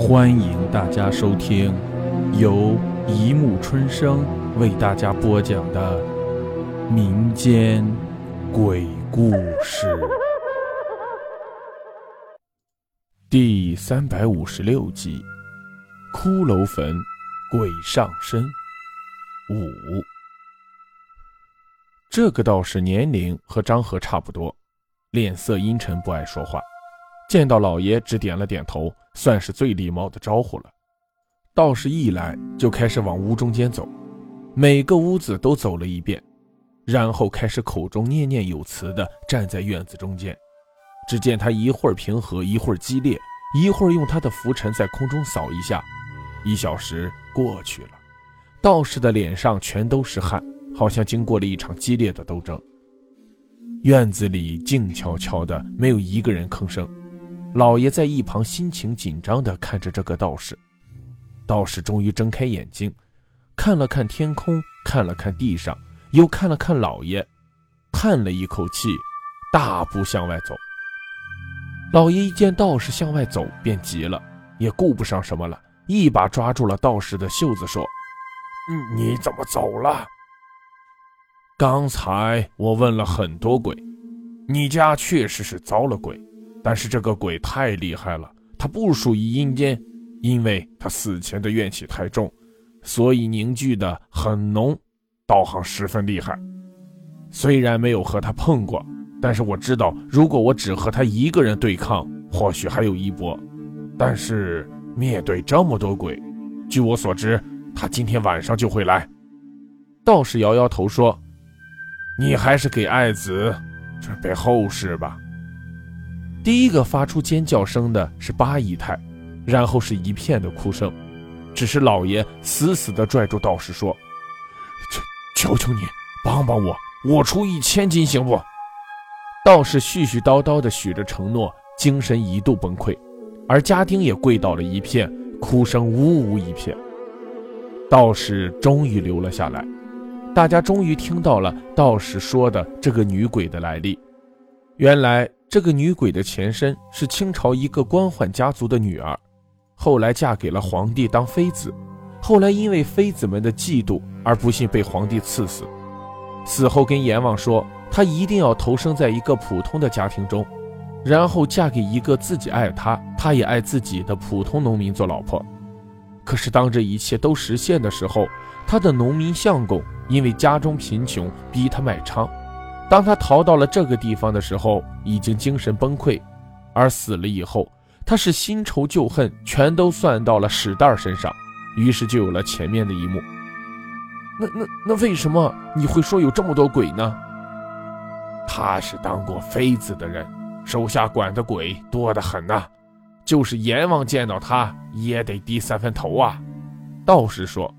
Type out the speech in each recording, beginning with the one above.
欢迎大家收听由一木春生为大家播讲的民间鬼故事第三百五十六集《骷髅坟鬼上身五》。这个道士年龄和张和差不多，脸色阴沉，不爱说话。见到老爷，只点了点头，算是最礼貌的招呼了。道士一来就开始往屋中间走，每个屋子都走了一遍，然后开始口中念念有词的站在院子中间。只见他一会儿平和，一会儿激烈，一会儿用他的拂尘在空中扫一下。一小时过去了，道士的脸上全都是汗，好像经过了一场激烈的斗争。院子里静悄悄的，没有一个人吭声。老爷在一旁心情紧张地看着这个道士，道士终于睁开眼睛，看了看天空，看了看地上，又看了看老爷，叹了一口气，大步向外走。老爷一见道士向外走，便急了，也顾不上什么了，一把抓住了道士的袖子，说：“你怎么走了？刚才我问了很多鬼，你家确实是遭了鬼。”但是这个鬼太厉害了，他不属于阴间，因为他死前的怨气太重，所以凝聚的很浓，道行十分厉害。虽然没有和他碰过，但是我知道，如果我只和他一个人对抗，或许还有一搏。但是面对这么多鬼，据我所知，他今天晚上就会来。道士摇摇头说：“你还是给爱子准备后事吧。”第一个发出尖叫声的是八姨太，然后是一片的哭声。只是老爷死死地拽住道士说：“求求求你帮帮我，我出一千金行不？”道士絮絮叨叨地许着承诺，精神一度崩溃，而家丁也跪倒了一片，哭声呜呜一片。道士终于留了下来，大家终于听到了道士说的这个女鬼的来历。原来。这个女鬼的前身是清朝一个官宦家族的女儿，后来嫁给了皇帝当妃子，后来因为妃子们的嫉妒而不幸被皇帝赐死。死后跟阎王说，她一定要投生在一个普通的家庭中，然后嫁给一个自己爱她，她也爱自己的普通农民做老婆。可是当这一切都实现的时候，她的农民相公因为家中贫穷，逼她卖娼。当他逃到了这个地方的时候，已经精神崩溃，而死了以后，他是新仇旧恨全都算到了史蛋身上，于是就有了前面的一幕。那那那为什么你会说有这么多鬼呢？他是当过妃子的人，手下管的鬼多得很呐，就是阎王见到他也得低三分头啊。道士说：“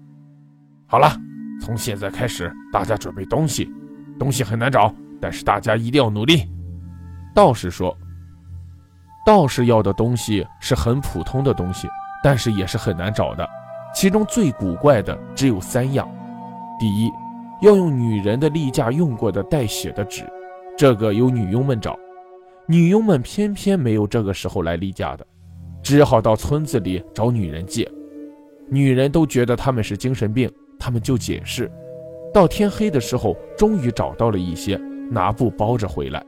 好了，从现在开始，大家准备东西。”东西很难找，但是大家一定要努力。道士说：“道士要的东西是很普通的东西，但是也是很难找的。其中最古怪的只有三样：第一，要用女人的例假用过的带血的纸，这个由女佣们找。女佣们偏偏没有这个时候来例假的，只好到村子里找女人借。女人都觉得他们是精神病，他们就解释。”到天黑的时候，终于找到了一些，拿布包着回来。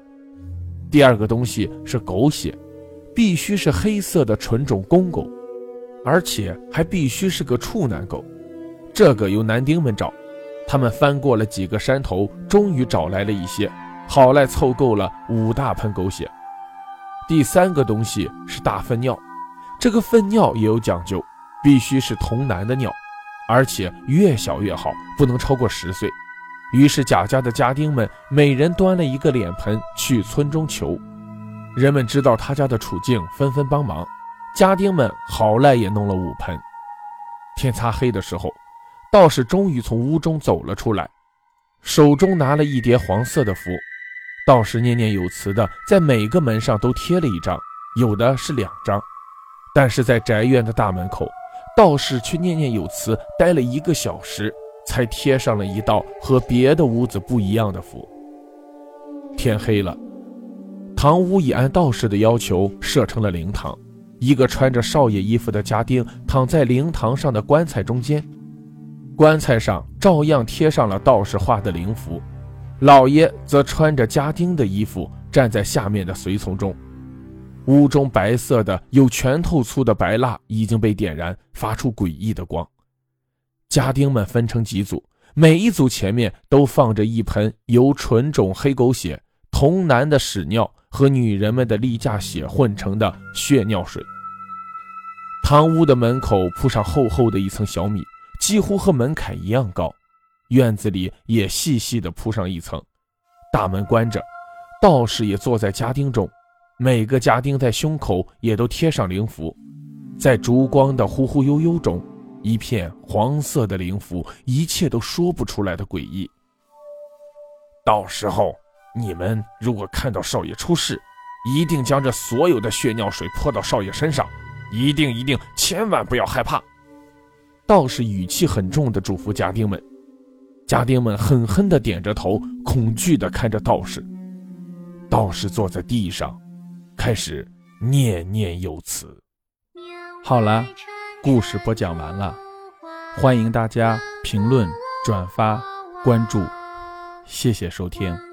第二个东西是狗血，必须是黑色的纯种公狗，而且还必须是个处男狗。这个由男丁们找，他们翻过了几个山头，终于找来了一些，好赖凑够了五大盆狗血。第三个东西是大粪尿，这个粪尿也有讲究，必须是童男的尿。而且越小越好，不能超过十岁。于是贾家的家丁们每人端了一个脸盆去村中求。人们知道他家的处境，纷纷帮忙。家丁们好赖也弄了五盆。天擦黑的时候，道士终于从屋中走了出来，手中拿了一叠黄色的符。道士念念有词的在每个门上都贴了一张，有的是两张，但是在宅院的大门口。道士却念念有词，待了一个小时，才贴上了一道和别的屋子不一样的符。天黑了，堂屋已按道士的要求设成了灵堂，一个穿着少爷衣服的家丁躺在灵堂上的棺材中间，棺材上照样贴上了道士画的灵符。老爷则穿着家丁的衣服站在下面的随从中。屋中白色的有拳头粗的白蜡已经被点燃，发出诡异的光。家丁们分成几组，每一组前面都放着一盆由纯种黑狗血、童男的屎尿和女人们的例假血混成的血尿水。堂屋的门口铺上厚厚的一层小米，几乎和门槛一样高。院子里也细细的铺上一层。大门关着，道士也坐在家丁中。每个家丁在胸口也都贴上灵符。在烛光的忽忽悠悠中，一片黄色的灵符，一切都说不出来的诡异。到时候你们如果看到少爷出事，一定将这所有的血尿水泼到少爷身上。一定一定，千万不要害怕！道士语气很重的嘱咐家丁们，家丁们狠狠的点着头，恐惧的看着道士。道士坐在地上，开始念念有词。好了，故事播讲完了，欢迎大家评论、转发、关注，谢谢收听。